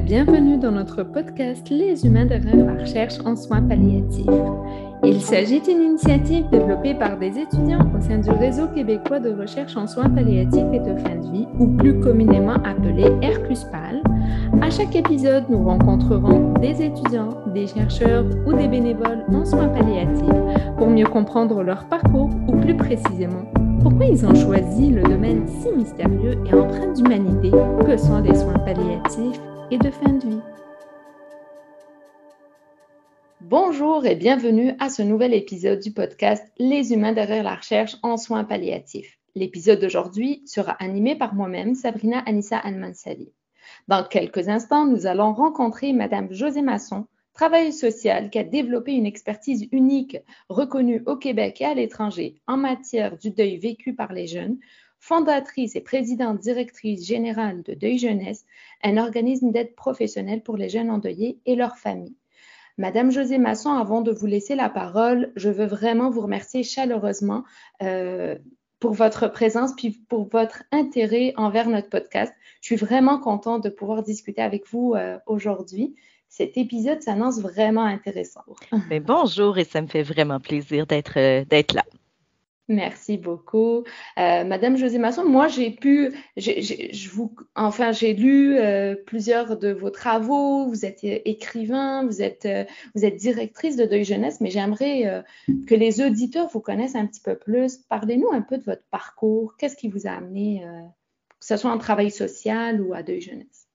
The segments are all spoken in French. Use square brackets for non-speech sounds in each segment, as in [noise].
bienvenue dans notre podcast Les humains derrière la recherche en soins palliatifs. Il s'agit d'une initiative développée par des étudiants au sein du Réseau québécois de recherche en soins palliatifs et de fin de vie, ou plus communément appelé RQSPAL. À chaque épisode, nous rencontrerons des étudiants, des chercheurs ou des bénévoles en soins palliatifs pour mieux comprendre leur parcours ou plus précisément pourquoi ils ont choisi le domaine si mystérieux et empreint d'humanité que sont les soins palliatifs et de fin de vie. Bonjour et bienvenue à ce nouvel épisode du podcast Les humains derrière la recherche en soins palliatifs. L'épisode d'aujourd'hui sera animé par moi-même, Sabrina Anissa Almansali. Dans quelques instants, nous allons rencontrer Madame José Masson, travailleuse sociale qui a développé une expertise unique reconnue au Québec et à l'étranger en matière du deuil vécu par les jeunes, fondatrice et présidente directrice générale de Deuil Jeunesse, un organisme d'aide professionnelle pour les jeunes endeuillés et leurs familles. Madame José Masson, avant de vous laisser la parole, je veux vraiment vous remercier chaleureusement euh, pour votre présence puis pour votre intérêt envers notre podcast. Je suis vraiment contente de pouvoir discuter avec vous euh, aujourd'hui. Cet épisode s'annonce vraiment intéressant. Bonjour et ça me fait vraiment plaisir d'être euh, d'être là. Merci beaucoup. Euh, Madame José Masson, moi j'ai pu, je vous, enfin j'ai lu euh, plusieurs de vos travaux, vous êtes euh, écrivain, vous êtes, vous êtes directrice de Deuil Jeunesse, mais j'aimerais que les auditeurs vous connaissent un petit peu plus. Parlez-nous un peu de votre parcours, qu'est-ce qui vous a amené, que ce soit en travail social ou à Deuil Jeunesse?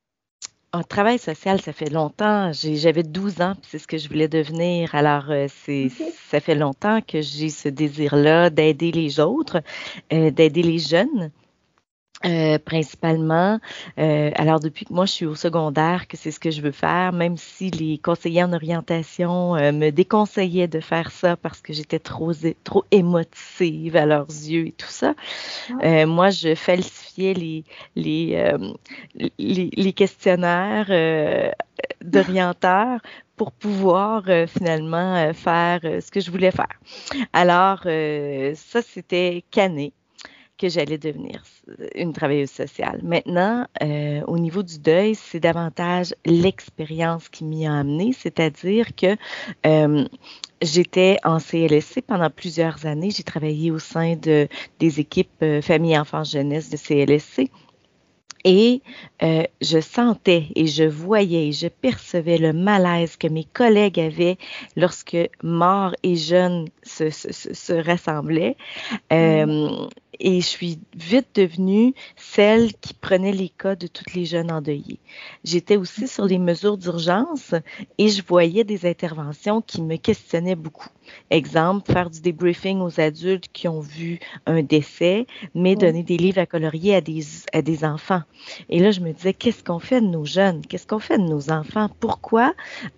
En travail social, ça fait longtemps. J'avais 12 ans, c'est ce que je voulais devenir. Alors, euh, c'est, ça fait longtemps que j'ai ce désir-là d'aider les autres, euh, d'aider les jeunes. Euh, principalement. Euh, alors depuis que moi je suis au secondaire, que c'est ce que je veux faire, même si les conseillers en orientation euh, me déconseillaient de faire ça parce que j'étais trop trop émotive à leurs yeux et tout ça. Ah. moi je falsifiais les les les, les, questionnaires d'orienteurs pour pouvoir finalement faire ce que je voulais faire. Alors ça c'était cané que j'allais devenir une travailleuse sociale. Maintenant, euh, au niveau du deuil, c'est davantage l'expérience qui m'y a amené, c'est-à-dire que euh, j'étais en CLSC pendant plusieurs années. J'ai travaillé au sein de, des équipes euh, famille, enfants, jeunesse de CLSC. Et je sentais et je voyais et je percevais le malaise que mes collègues avaient lorsque morts et jeunes se, se, se rassemblaient. Mm. Et je suis vite devenue celle qui prenait les cas de toutes les jeunes endeuillés. J'étais aussi sur les mesures d'urgence et je voyais des interventions qui me questionnaient beaucoup. Exemple, faire du debriefing aux adultes qui ont vu un décès, mais donner des livres à colorier à des, à des enfants. Et là, je me disais, qu'est-ce qu'on fait de nos jeunes? Qu'est-ce qu'on fait de nos enfants? Pourquoi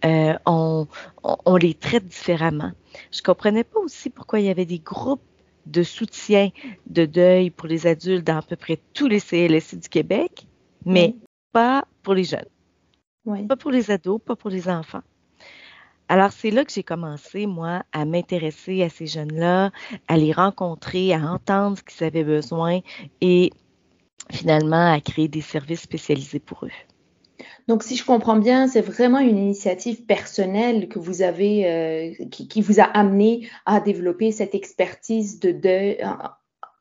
euh, on, on, les traite différemment? Je comprenais pas aussi pourquoi il y avait des groupes de soutien de deuil pour les adultes dans à peu près tous les CLSC du Québec, mais pas pour les jeunes. Pas pour les ados, pas pour les enfants. Alors, c'est là que j'ai commencé, moi, à m'intéresser à ces jeunes-là, à les rencontrer, à entendre ce qu'ils avaient besoin et finalement à créer des services spécialisés pour eux. Donc, si je comprends bien, c'est vraiment une initiative personnelle que vous avez, euh, qui, vous a amené à développer cette expertise de deuil euh,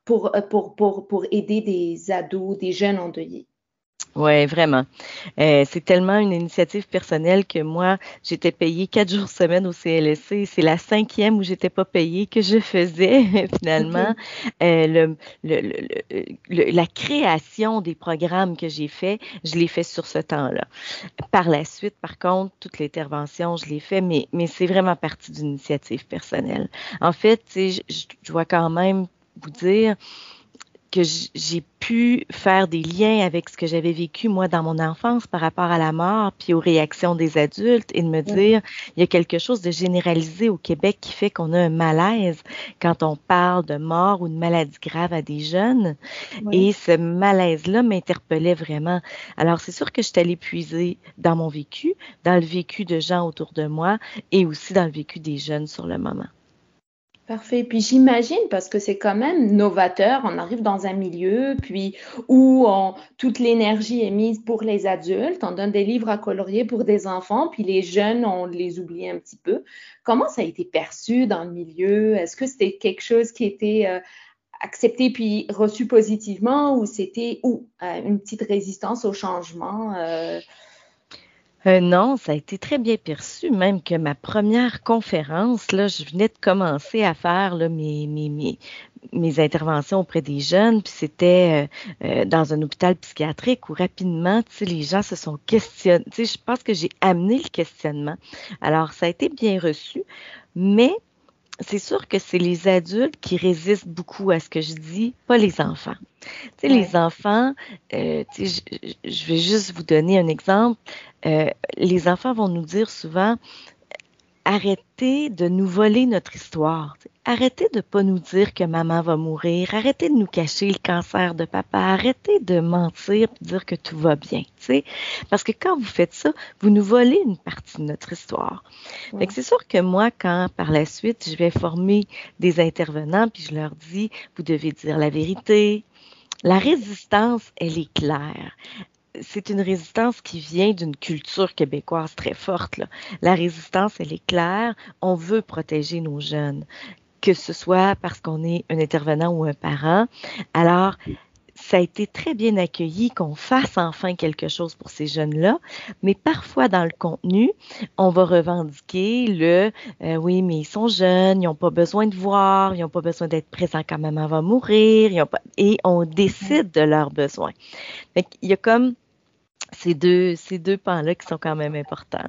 pour, pour, pour, pour aider des ados, des jeunes endeuillés. Oui, vraiment. Euh, c'est tellement une initiative personnelle que moi, j'étais payée quatre jours semaine au CLSC. C'est la cinquième où j'étais pas payée que je faisais [laughs] finalement. Euh, le, la création des programmes que j'ai fait, je l'ai fait sur ce temps-là. Par la suite, par contre, toute l'intervention, je l'ai fait, mais, mais c'est vraiment partie d'une initiative personnelle. En fait, je, je dois quand même vous dire, que j'ai pu faire des liens avec ce que j'avais vécu moi dans mon enfance par rapport à la mort, puis aux réactions des adultes, et de me dire, il y a quelque chose de généralisé au Québec qui fait qu'on a un malaise quand on parle de mort ou de maladie grave à des jeunes. Et ce malaise-là m'interpellait vraiment. Alors, c'est sûr que je suis allée puiser dans mon vécu, dans le vécu de gens autour de moi, et aussi dans le vécu des jeunes sur le moment. Parfait. Puis j'imagine, parce que c'est quand même novateur, on arrive dans un milieu puis où toute l'énergie est mise pour les adultes, on donne des livres à colorier pour des enfants, puis les jeunes, on les oublie un petit peu. Comment ça a été perçu dans le milieu? Est-ce que c'était quelque chose qui était euh, accepté puis reçu positivement ou c'était ou euh, une petite résistance au changement? Euh? Euh, non, ça a été très bien perçu, même que ma première conférence, là, je venais de commencer à faire là, mes, mes, mes, interventions auprès des jeunes, puis c'était euh, euh, dans un hôpital psychiatrique où rapidement, tu sais, les gens se sont questionnés. Tu sais, je pense que j'ai amené le questionnement. Alors, ça a été bien reçu, mais c'est sûr que c'est les adultes qui résistent beaucoup à ce que je dis, pas les enfants. Tu sais, les enfants, euh, tu sais, je, vais juste vous donner un exemple. Euh, les enfants vont nous dire souvent, arrêtez de nous voler notre histoire. Arrêtez de pas nous dire que maman va mourir. Arrêtez de nous cacher le cancer de papa. Arrêtez de mentir et dire que tout va bien. Parce que quand vous faites ça, vous nous volez une partie de notre histoire. c'est sûr que moi, quand par la suite, je vais former des intervenants, puis je leur dis, vous devez dire la vérité, la résistance, elle est claire c'est une résistance qui vient d'une culture québécoise très forte. La résistance, elle est claire. On veut protéger nos jeunes, que ce soit parce qu'on est un intervenant ou un parent. Alors, ça a été très bien accueilli qu'on fasse enfin quelque chose pour ces jeunes-là, mais parfois dans le contenu, on va revendiquer le euh, oui, mais ils sont jeunes, ils n'ont pas besoin de voir, ils n'ont pas besoin d'être présents quand maman va mourir, et on décide de leurs besoins. il y a comme ces deux, ces deux pans-là qui sont quand même importants.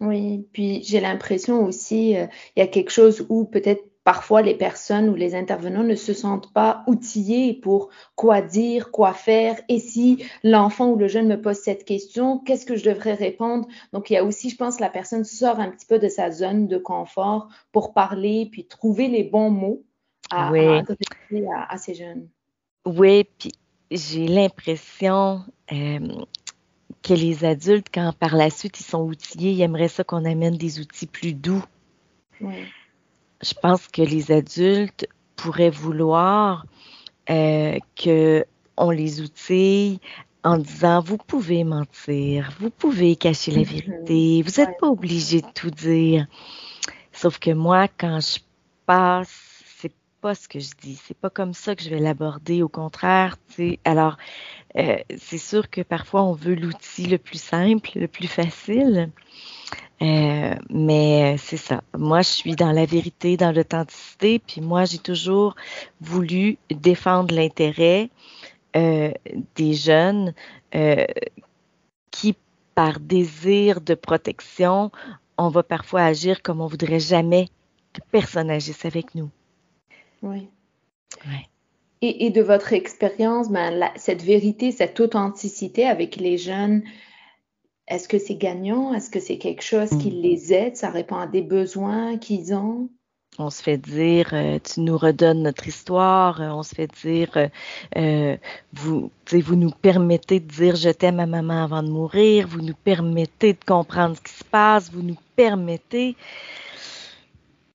Oui, puis j'ai l'impression aussi, euh, il y a quelque chose où peut-être parfois les personnes ou les intervenants ne se sentent pas outillés pour quoi dire, quoi faire. Et si l'enfant ou le jeune me pose cette question, qu'est-ce que je devrais répondre? Donc, il y a aussi, je pense, la personne sort un petit peu de sa zone de confort pour parler, puis trouver les bons mots à, à, ces jeunes. Oui, puis j'ai l'impression, euh, que les adultes, quand par la suite ils sont outillés, ils aimeraient ça qu'on amène des outils plus doux. Je pense que les adultes pourraient vouloir euh, qu'on les outille en disant vous pouvez mentir, vous pouvez cacher la mm-hmm. vérité, vous n'êtes pas obligé de tout dire. Sauf que moi, quand je passe pas ce que je dis. C'est pas comme ça que je vais l'aborder. Au contraire, tu Alors, euh, c'est sûr que parfois on veut l'outil le plus simple, le plus facile. Euh, mais c'est ça. Moi, je suis dans la vérité, dans l'authenticité. Puis moi, j'ai toujours voulu défendre l'intérêt euh, des jeunes qui, par désir de protection, on va parfois agir comme on voudrait jamais que personne agisse avec nous. Oui. Et, de votre expérience, ben, cette vérité, cette authenticité avec les jeunes, est-ce que c'est gagnant? Est-ce que c'est quelque chose qui les aide? Ça répond à des besoins qu'ils ont? On se fait dire, euh, tu nous redonnes notre histoire. Euh, on se fait dire, euh, vous, vous nous permettez de dire je t'aime à maman avant de mourir. Vous nous permettez de comprendre ce qui se passe. Vous nous permettez.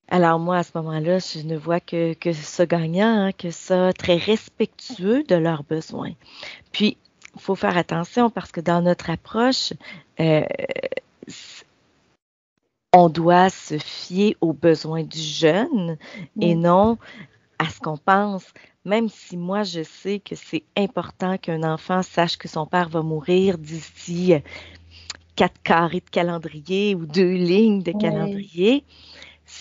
Alors moi, à ce moment-là, je ne vois que, que ça gagnant, hein, que ça très respectueux de leurs besoins. Puis, il faut faire attention parce que dans notre approche, euh, on doit se fier aux besoins du jeune et non à ce qu'on pense. Même si moi, je sais que c'est important qu'un enfant sache que son père va mourir d'ici quatre carrés de calendrier ou deux lignes de calendrier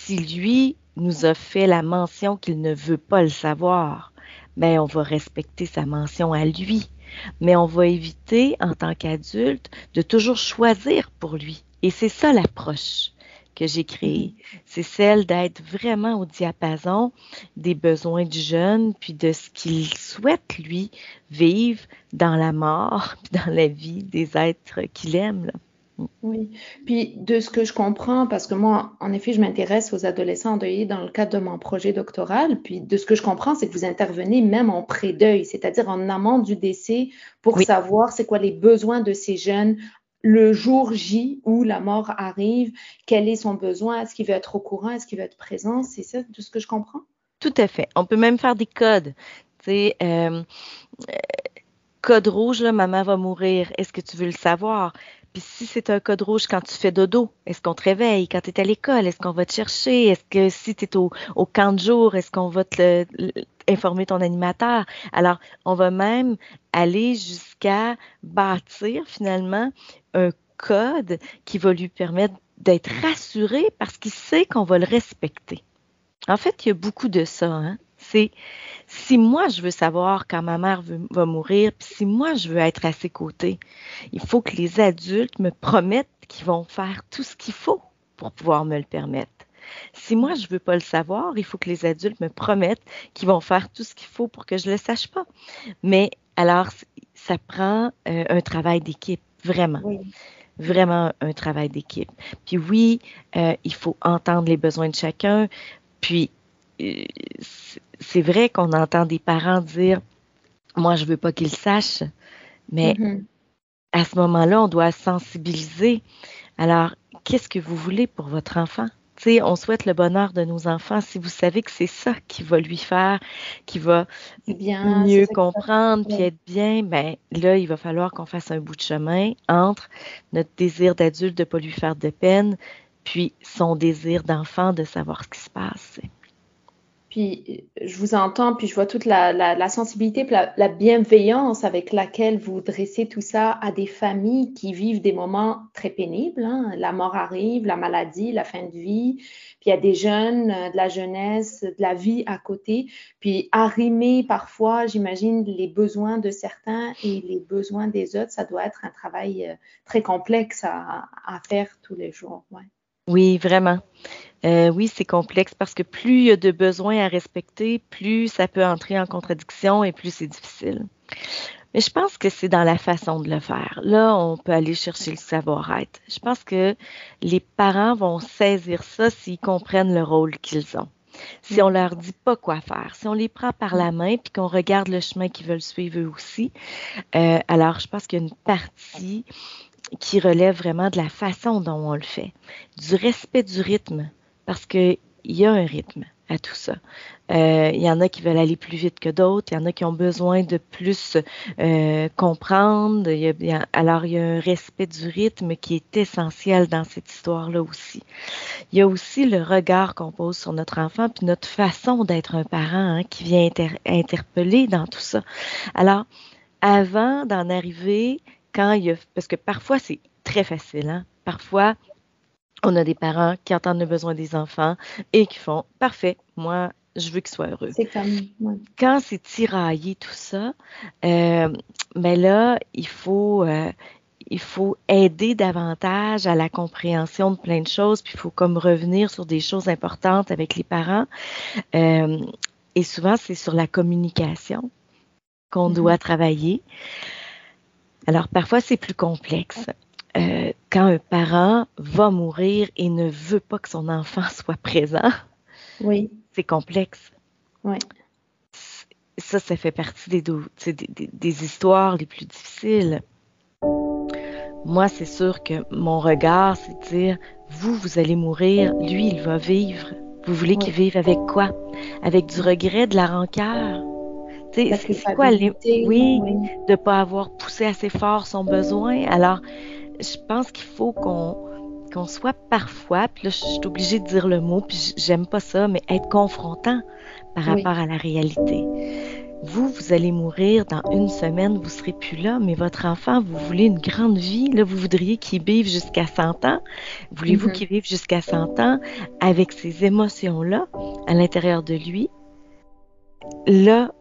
si lui nous a fait la mention qu'il ne veut pas le savoir, ben on va respecter sa mention à lui. Mais on va éviter, en tant qu'adulte, de toujours choisir pour lui. Et c'est ça l'approche que j'ai créée. C'est celle d'être vraiment au diapason des besoins du jeune, puis de ce qu'il souhaite, lui, vivre dans la mort, [laughs] dans la vie des êtres qu'il aime. Oui, puis de ce que je comprends, parce que moi, en effet, je m'intéresse aux adolescents endeuillés dans le cadre de mon projet doctoral, puis de ce que je comprends, c'est que vous intervenez même en pré-deuil, c'est-à-dire en amont du décès pour savoir c'est quoi les besoins de ces jeunes le jour J où la mort arrive, quel est son besoin, est-ce qu'il veut être au courant, est-ce qu'il veut être présent, c'est ça tout ce que je comprends? Tout à fait. On peut même faire des codes. Tu sais, euh, code rouge, là, maman va mourir. Est-ce que tu veux le savoir? Puis si c'est un code rouge quand tu fais dodo, est-ce qu'on te réveille? Quand tu es à l'école, est-ce qu'on va te chercher? Est-ce que si tu es au, camp de jour, est-ce qu'on va te informer ton animateur? Alors, on va même aller jusqu'à bâtir finalement un code qui va lui permettre d'être rassuré parce qu'il sait qu'on va le respecter. En fait, il y a beaucoup de ça. Hein? C'est si moi je veux savoir quand ma mère va mourir, puis si moi je veux être à ses côtés, il faut que les adultes me promettent qu'ils vont faire tout ce qu'il faut pour pouvoir me le permettre. Si moi je veux pas le savoir, il faut que les adultes me promettent qu'ils vont faire tout ce qu'il faut pour que je le sache pas. Mais alors ça prend euh, un travail d'équipe, vraiment. Vraiment un travail d'équipe. Puis oui, euh, il faut entendre les besoins de chacun, puis, euh, c'est vrai qu'on entend des parents dire, moi, je veux pas qu'ils sachent, mais mm-hmm. à ce moment-là, on doit sensibiliser. Alors, qu'est-ce que vous voulez pour votre enfant? sais, on souhaite le bonheur de nos enfants. Si vous savez que c'est ça qui va lui faire, qui va mieux comprendre, puis être bien, ben là, il va falloir qu'on fasse un bout de chemin entre notre désir d'adulte de ne pas lui faire de peine, puis son désir d'enfant de savoir ce qui se passe. Puis je vous entends, puis je vois toute la, sensibilité, la, la, bienveillance avec laquelle vous dressez tout ça à des familles qui vivent des moments très pénibles. Hein. La mort arrive, la maladie, la fin de vie, puis il y a des jeunes, euh, de la jeunesse, de la vie à côté. Puis arrimer parfois, j'imagine, les besoins de certains et les besoins des autres, ça doit être un travail euh, très complexe à, à faire tous les jours. Ouais. Oui, vraiment. Euh, oui, c'est complexe parce que plus il y a de besoins à respecter, plus ça peut entrer en contradiction et plus c'est difficile. Mais je pense que c'est dans la façon de le faire. Là, on peut aller chercher le savoir-être. Je pense que les parents vont saisir ça s'ils comprennent le rôle qu'ils ont. Si on leur dit pas quoi faire, si on les prend par la main puis qu'on regarde le chemin qu'ils veulent suivre eux aussi, euh, alors je pense qu'il y a une partie qui relève vraiment de la façon dont on le fait, du respect du rythme, parce qu'il y a un rythme à tout ça. Euh, il y en a qui veulent aller plus vite que d'autres, il y en a qui ont besoin de plus euh, comprendre. alors, il y a un respect du rythme qui est essentiel dans cette histoire-là aussi. Il y a aussi le regard qu'on pose sur notre enfant, puis notre façon d'être un parent hein, qui vient interpeller dans tout ça. Alors, avant d'en arriver quand il y a, parce que parfois c'est très facile, hein? parfois on a des parents qui entendent le besoin des enfants et qui font parfait, moi je veux qu'ils soient heureux. C'est comme quand c'est tiraillé tout ça, euh, mais là il faut euh, il faut aider davantage à la compréhension de plein de choses, puis il faut comme revenir sur des choses importantes avec les parents. Euh, et souvent, c'est sur la communication qu'on mm-hmm. doit travailler. Alors parfois c'est plus complexe. Euh, quand un parent va mourir et ne veut pas que son enfant [laughs] soit présent, oui. c'est complexe. Oui. Ça, ça fait partie des, des, histoires les plus difficiles. Moi, c'est sûr que mon regard, c'est de dire, vous, vous allez mourir, lui, il va vivre. Vous voulez qu'il vive avec quoi? Avec du regret, de la rancœur? C'est quoi les... Oui, de ne pas avoir poussé assez fort son besoin. Alors, je pense qu'il faut qu'on qu'on soit parfois, puis là, je suis obligée de dire le mot, puis j'aime pas ça, mais être confrontant par rapport à la réalité. Vous, vous allez mourir dans une semaine, vous serez plus là, mais votre enfant, vous voulez une grande vie, là, vous voudriez qu'il vive jusqu'à 100 ans. Voulez-vous mm-hmm. qu'il vive jusqu'à 100 ans avec ces émotions-là à l'intérieur de lui? Là,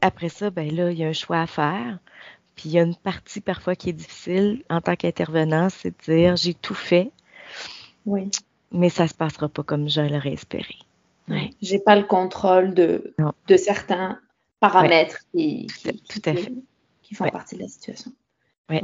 après ça, ben là, il y a un choix à faire. Puis il y a une partie parfois qui est difficile en tant qu'intervenant, c'est de dire j'ai tout fait. Oui. Mais ça se passera pas comme je l'aurais espéré. Ouais. J'ai pas le contrôle de, de certains paramètres qui, tout à fait. qui font partie de la situation. Oui.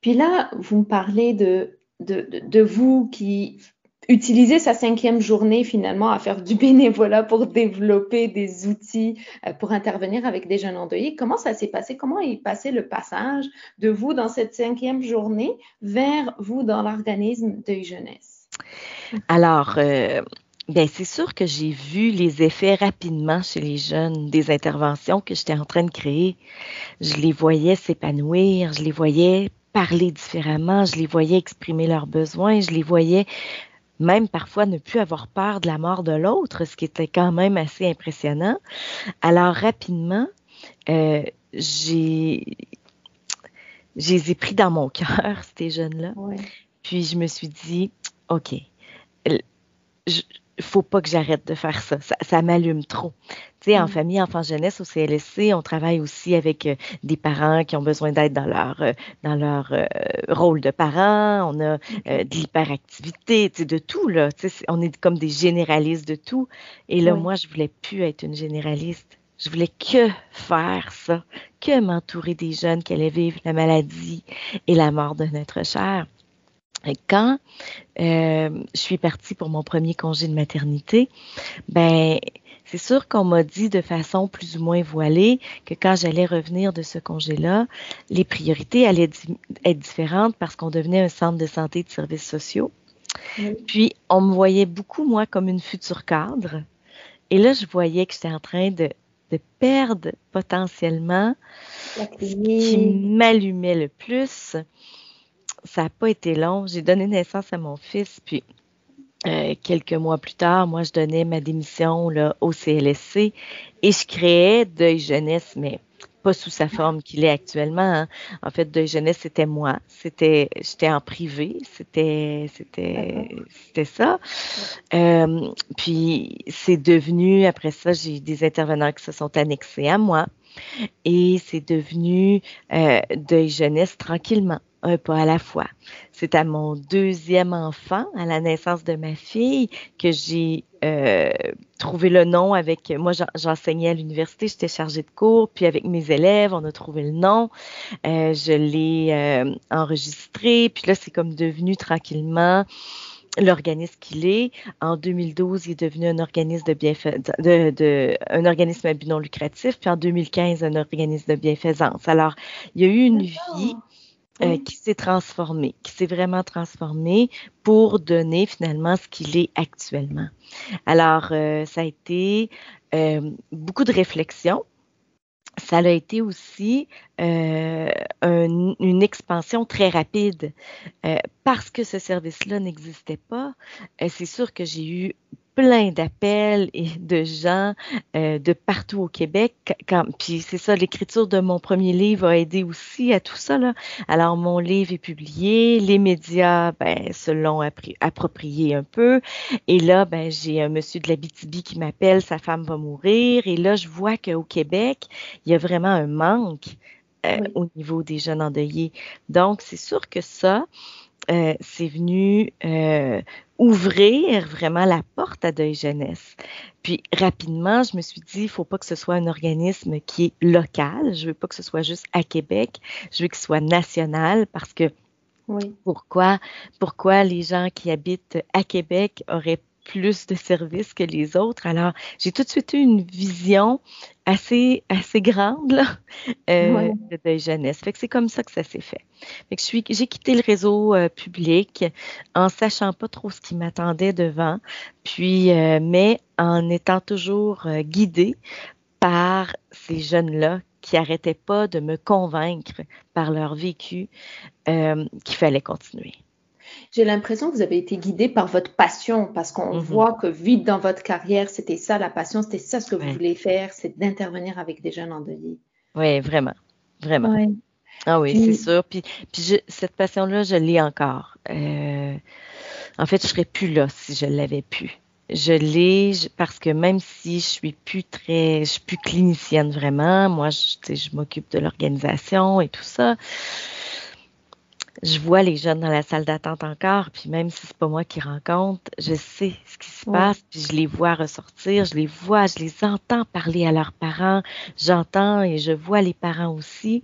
Puis là, vous me parlez de, de, de, vous qui utiliser sa cinquième journée finalement à faire du bénévolat pour développer des outils euh, pour intervenir avec des jeunes endeuillés. Comment ça s'est passé? Comment est passé le passage de vous dans cette cinquième journée vers vous dans l'organisme de jeunesse? Alors, euh, ben, c'est sûr que j'ai vu les effets rapidement chez les jeunes des interventions que j'étais en train de créer. Je les voyais s'épanouir, je les voyais parler différemment, je les voyais exprimer leurs besoins, je les voyais même parfois ne plus avoir peur de la mort de l'autre, ce qui était quand même assez impressionnant. Alors rapidement, euh, j'ai je les ai pris dans mon cœur, [laughs] ces jeunes-là. Puis je me suis dit, OK, je, faut pas que j'arrête de faire ça. Ça, m'allume trop. Tu sais, en mm. famille, enfants, jeunesse, au CLSC, on travaille aussi avec euh, des parents qui ont besoin d'aide dans leur euh, dans leur euh, rôle de parents. On a de l'hyperactivité, tu sais, de tout là. Tu sais, on est comme des généralistes de tout. Et là, moi, je voulais plus être une généraliste. Je voulais que faire ça, que m'entourer des jeunes qui allaient vivre la maladie et la mort de notre cher. Quand euh, je suis partie pour mon premier congé de maternité, ben c'est sûr qu'on m'a dit de façon plus ou moins voilée que quand j'allais revenir de ce congé-là, les priorités allaient être différentes parce qu'on devenait un centre de santé et de services sociaux. Puis, on me voyait beaucoup, moi, comme une future cadre. Et là, je voyais que j'étais en train de, de perdre potentiellement ce qui m'allumait le plus, ça n'a pas été long. J'ai donné naissance à mon fils, puis euh, quelques mois plus tard, moi, je donnais ma démission là, au CLSC et je créais Deuil Jeunesse, mais pas sous sa forme qu'il est actuellement. Hein. En fait, Deuil Jeunesse, c'était moi. C'était, j'étais en privé. C'était, c'était, c'était ça. Euh, puis c'est devenu, après ça, j'ai des intervenants qui se sont annexés à moi. Et c'est devenu euh, Deuil Jeunesse tranquillement un pas à la fois. C'est à mon deuxième enfant, à la naissance de ma fille, que j'ai euh, trouvé le nom avec. Moi, j'enseignais à l'université, j'étais chargée de cours, puis avec mes élèves, on a trouvé le nom. Euh, je l'ai euh, enregistré, puis là, c'est comme devenu tranquillement l'organisme qu'il est. En 2012, il est devenu un organisme de bienfait, de, de, un organisme à but non lucratif, puis en 2015, un organisme de bienfaisance. Alors, il y a eu une vie euh, qui s'est transformé, qui s'est vraiment transformé pour donner finalement ce qu'il est actuellement. Alors, euh, ça a été euh, beaucoup de réflexion. Ça a été aussi une expansion très rapide. parce que ce service-là n'existait pas, c'est sûr que j'ai eu plein d'appels et de gens euh, de partout au Québec. Quand, puis c'est ça, l'écriture de mon premier livre a aidé aussi à tout ça. Là. Alors, mon livre est publié, les médias ben, se l'ont approprié un peu. Et là, ben, j'ai un monsieur de la BTB qui m'appelle, sa femme va mourir. Et là, je vois qu'au Québec, il y a vraiment un manque euh, au niveau des jeunes endeuillés. Donc, c'est sûr que ça, euh, c'est venu euh, ouvrir vraiment la porte à Deuil Jeunesse. Puis rapidement, je me suis dit, il faut pas que ce soit un organisme qui est local. Je veux pas que ce soit juste à Québec. Je veux qu'il soit national parce que oui. pourquoi, pourquoi les gens qui habitent à Québec auraient plus de services que les autres. Alors, j'ai tout de suite eu une vision assez, assez grande là, euh, de jeunesse. Fait que c'est comme ça que ça s'est fait. Fait que je suis, j'ai quitté le réseau euh, public en sachant pas trop ce qui m'attendait devant, puis euh, mais en étant toujours guidée par ces jeunes-là qui arrêtaient pas de me convaincre par leur vécu qu'il fallait continuer. J'ai l'impression que vous avez été guidé par votre passion parce qu'on mhm. voit que vite dans votre carrière, c'était ça la passion, c'était ça ce que vous voulez faire, c'est d'intervenir avec des jeunes endeuillés. Oui, vraiment. Vraiment. Ah oui, c'est sûr. Puis, puis cette passion-là, je l'ai encore. Euh, en fait, je serais plus là si je l'avais pu. Je l'ai parce que même si je suis plus très, je suis plus clinicienne vraiment, moi, je, je m'occupe de l'organisation et tout ça je vois les jeunes dans la salle d'attente encore, puis même si c'est pas moi qui rencontre, je sais ce qui se passe, puis je les vois ressortir, je les vois, je les entends parler à leurs parents, j'entends et je vois les parents aussi,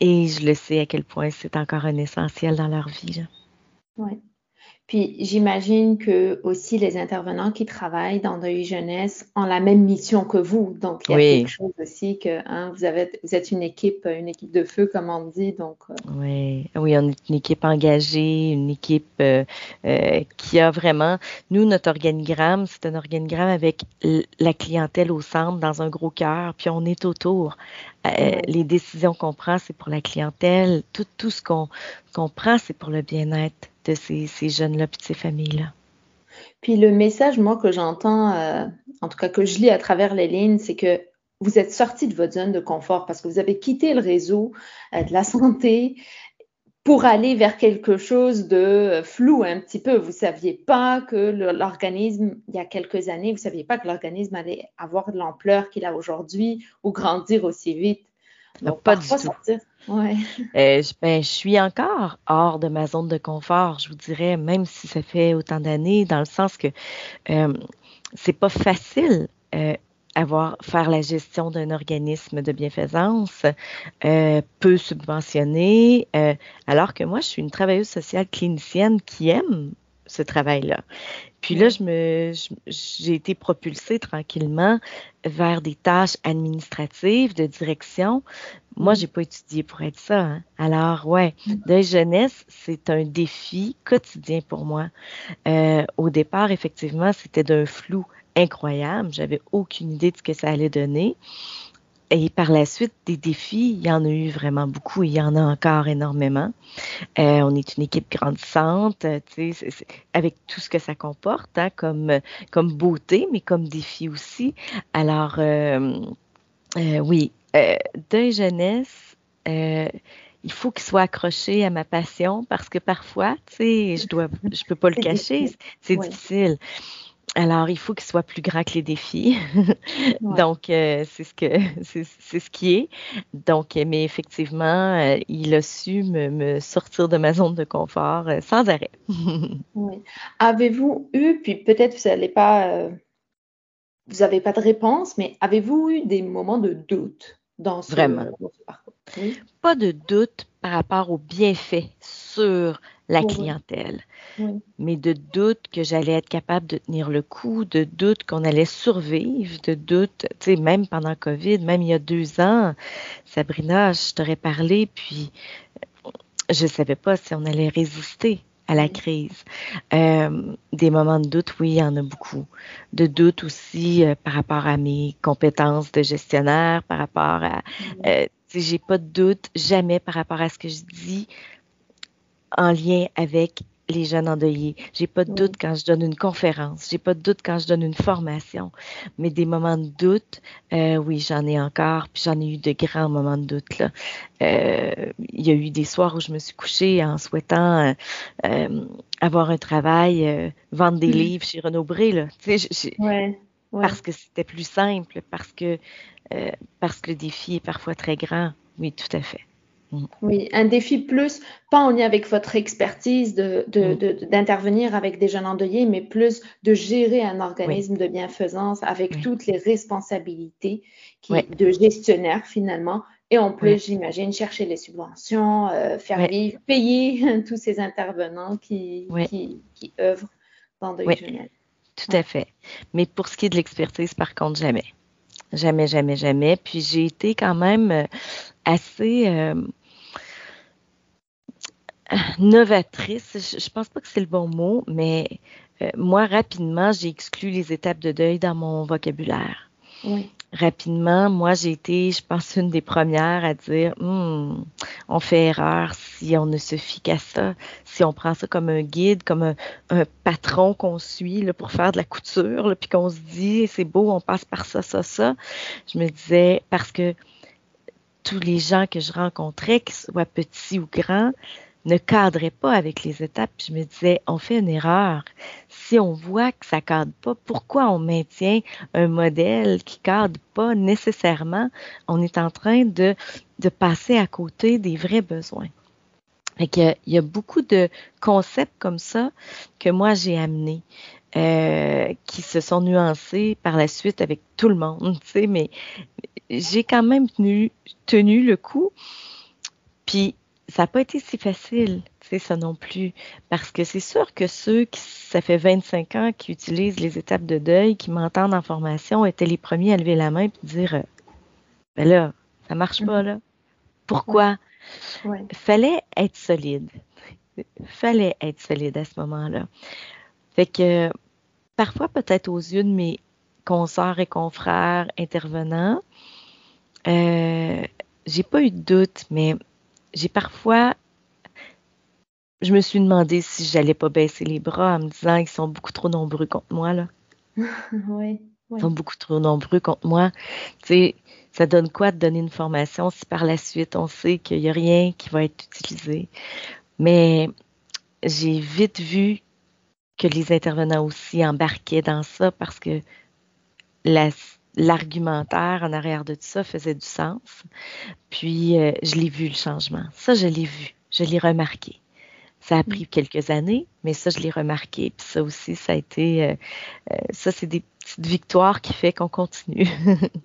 et je le sais à quel point c'est encore un essentiel dans leur vie. Oui. Puis j'imagine que aussi les intervenants qui travaillent dans Deuil Jeunesse ont la même mission que vous. Donc il y a quelque chose aussi que hein, vous avez, vous êtes une équipe, une équipe de feu comme on dit. Donc euh. oui, oui, on est une équipe engagée, une équipe euh, euh, qui a vraiment. Nous notre organigramme, c'est un organigramme avec la clientèle au centre dans un gros cœur, puis on est autour. Les décisions qu'on prend, c'est pour la clientèle. Tout, tout ce qu'on qu'on prend, c'est pour le bien-être de ces, jeunes-là et de ces familles-là. Puis le message, moi, que j'entends, euh, en tout cas que je lis à travers les lignes, c'est que vous êtes sorti de votre zone de confort parce que vous avez quitté le réseau euh, de la santé pour aller vers quelque chose de flou un petit peu. Vous ne saviez pas que l'organisme, il y a quelques années, vous ne saviez pas que l'organisme allait avoir de l'ampleur qu'il a aujourd'hui ou grandir aussi vite. Donc, pas du tout. Euh, ben, je suis encore hors de ma zone de confort, je vous dirais, même si ça fait autant d'années, dans le sens que euh, c'est pas facile. Euh, avoir faire la gestion d'un organisme de bienfaisance peu subventionné, alors que moi, je suis une travailleuse sociale clinicienne qui aime ce travail-là. Puis là, je me, j'ai été propulsée tranquillement vers des tâches administratives de direction. Moi, j'ai pas étudié pour être ça. Hein. Alors, ouais, de jeunesse, c'est un défi quotidien pour moi. Euh, au départ, effectivement, c'était d'un flou incroyable. J'avais aucune idée de ce que ça allait donner. Et par la suite, des défis, il y en a eu vraiment beaucoup, il y en a encore énormément. Euh, on est une équipe grandissante, tu sais, avec tout ce que ça comporte, hein, comme, comme beauté, mais comme défi aussi. Alors, euh, euh, oui, d'un jeunesse, il faut qu'il soit accroché à ma passion parce que parfois, tu sais, je dois, je peux pas le cacher, c'est difficile. Alors, il faut qu'il soit plus grand que les défis. [laughs] Donc, euh, c'est ce que [laughs] c'est ce qui est. Donc, mais effectivement, euh, il a su me, sortir de ma zone de confort euh, sans arrêt. [laughs] oui. Avez-vous eu, puis peut-être vous n'allez pas, vous n'avez pas de réponse, mais avez-vous eu des moments de doute dans ce, Vraiment. parcours? Pas de doute par rapport aux bienfaits sur la clientèle. Mais de doute que j'allais être capable de tenir le coup, de doute qu'on allait survivre, de doute, tu sais, même pendant COVID, même il y a deux ans, Sabrina, je t'aurais parlé, puis euh, je ne savais pas si on allait résister à la crise. Euh, des moments de doute, oui, il y en a beaucoup. De doute aussi euh, par rapport à mes compétences de gestionnaire, par rapport à... Euh, j'ai pas de doute jamais par rapport à ce que je dis en lien avec les jeunes endeuillés. J'ai pas de doute quand je donne une conférence. J'ai pas de doute quand je donne une formation. Mais des moments de doute, euh, oui, j'en ai encore. Puis j'en ai eu de grands moments de doute. Là. Euh, il y a eu des soirs où je me suis couchée en souhaitant euh, avoir un travail, vendre des mm. livres chez Renaud Bré. Là. Tu sais, ouais, Parce que c'était plus simple, parce que parce que le défi est parfois très grand. Oui, tout à fait. Mm. Oui, un défi plus, pas en lien avec votre expertise d'intervenir de, de, avec des jeunes endeuillés, mais plus de gérer un organisme de bienfaisance avec toutes les responsabilités qui, de gestionnaire finalement. Et en plus, j'imagine, chercher les subventions, euh, faire vivre, payer [laughs] tous ces intervenants qui, qui, qui, œuvrent dans des jeunesse. Tout à fait. Mais pour ce qui est de l'expertise, par contre, jamais. Jamais, jamais, jamais. Puis j'ai été quand même euh, assez euh, novatrice, je, je, pense pas que c'est le bon mot, mais euh, moi, rapidement, j'ai exclu les étapes de deuil dans mon vocabulaire. Oui. Rapidement, moi, j'ai été, je pense, une des premières à dire, hmm, on fait erreur si on ne se fie qu'à ça, si on prend ça comme un guide, comme un, un patron qu'on suit là, pour faire de la couture, puis qu'on se dit, c'est beau, on passe par ça, ça, ça. Je me disais, parce que tous les gens que je rencontrais, qu'ils soient petits ou grands, ne cadrait pas avec les étapes. je me disais, on fait une erreur. Si on voit que ça cadre pas, pourquoi on maintient un modèle qui cadre pas nécessairement? On est en train de, passer à côté des vrais besoins. Fait il y a beaucoup de concepts comme ça que moi j'ai amenés. Euh, qui se sont nuancés par la suite avec tout le monde, tu sais, mais j'ai quand même tenu, tenu le coup. Puis ça n'a pas été si facile. c'est ça non plus. Parce que c'est sûr que ceux qui, ça fait 25 ans, qui utilisent les étapes de deuil, qui m'entendent en formation, étaient les premiers à lever la main et dire euh, Ben là, ça marche pas, là. Pourquoi? Il Fallait être solide. Fallait être solide à ce moment-là. Fait que parfois, peut-être aux yeux de mes consoeurs et confrères intervenants, euh, j'ai pas eu de doute, mais j'ai parfois je me suis demandé si j'allais pas baisser les bras en me disant qu'ils sont beaucoup trop nombreux contre moi là. [laughs] oui, Ils sont beaucoup trop nombreux contre moi. Tu sais, ça donne quoi de donner une formation si par la suite on sait qu'il n'y a rien qui va être utilisé? Mais j'ai vite vu que les intervenants aussi embarquaient dans ça parce que l'argumentaire en arrière de tout ça faisait du sens. Puis, euh, je l'ai vu le changement. Ça, je l'ai vu. Je l'ai remarqué. Ça a pris quelques années, mais ça, je l'ai remarqué. Puis ça aussi, ça a été, euh, euh, ça, c'est des petites victoires qui fait qu'on continue.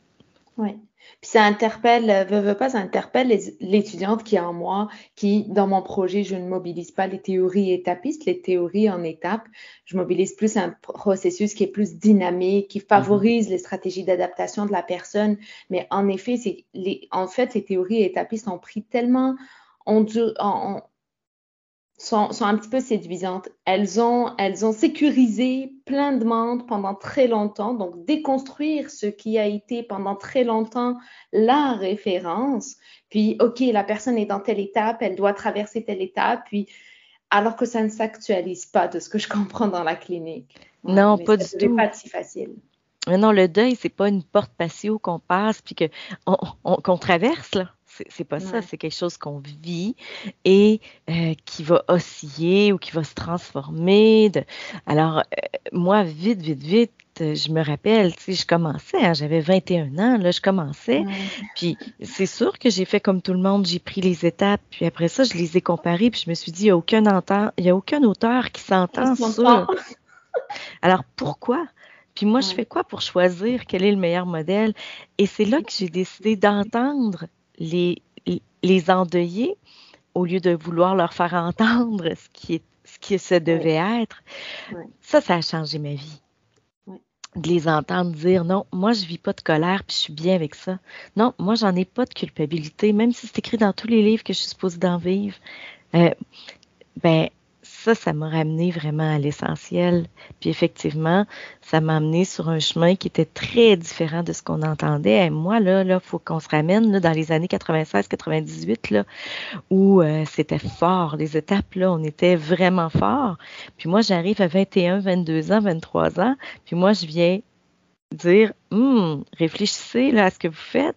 [laughs] oui. Puis ça interpelle, veut, veut pas, ça interpelle l'étudiante qui est en moi, qui, dans mon projet, je ne mobilise pas les théories étapistes, les théories en étapes. Je mobilise plus un processus qui est plus dynamique, qui favorise les stratégies d'adaptation de la personne. Mais en effet, c'est les, en fait, les théories étapistes ont pris tellement, ont, ont, sont, un petit peu séduisantes. Elles ont, elles ont sécurisé plein de monde pendant très longtemps. Donc, déconstruire ce qui a été pendant très longtemps la référence. Puis, OK, la personne est dans telle étape, elle doit traverser telle étape. Puis, alors que ça ne s'actualise pas de ce que je comprends dans la clinique. Non, pas du tout. pas si facile. Non, le deuil, c'est pas une porte patio qu'on passe puis qu'on traverse là. C'est pas ça, c'est quelque chose qu'on vit et euh, qui va osciller ou qui va se transformer. Alors, euh, moi, vite, vite, vite, je me rappelle, tu sais, je commençais, hein, j'avais 21 ans, là, je commençais. Puis, c'est sûr que j'ai fait comme tout le monde, j'ai pris les étapes, puis après ça, je les ai comparées, puis je me suis dit, il n'y a aucun, y a aucun auteur qui s'entend sur. [laughs] Alors, pourquoi? Puis moi, je fais quoi pour choisir quel est le meilleur modèle? Et c'est là que j'ai décidé d'entendre les, les endeuiller au lieu de vouloir leur faire entendre ce qui, est, ce qui se devait être. Ça, ça a changé ma vie. De les entendre dire non, moi je vis pas de colère puis je suis bien avec ça. Non, moi j'en ai pas de culpabilité, même si c'est écrit dans tous les livres que je suis supposée d'en vivre. Euh, ben ça, ça m'a ramené vraiment à l'essentiel. Puis effectivement, ça m'a amené sur un chemin qui était très différent de ce qu'on entendait. Et moi, là, là, faut qu'on se ramène dans les années 96-98, là, où euh, c'était fort. Les étapes, là, on était vraiment fort. Puis moi, j'arrive à 21, 22 ans, 23 ans. Puis moi, je viens dire, hum, réfléchissez là, à ce que vous faites.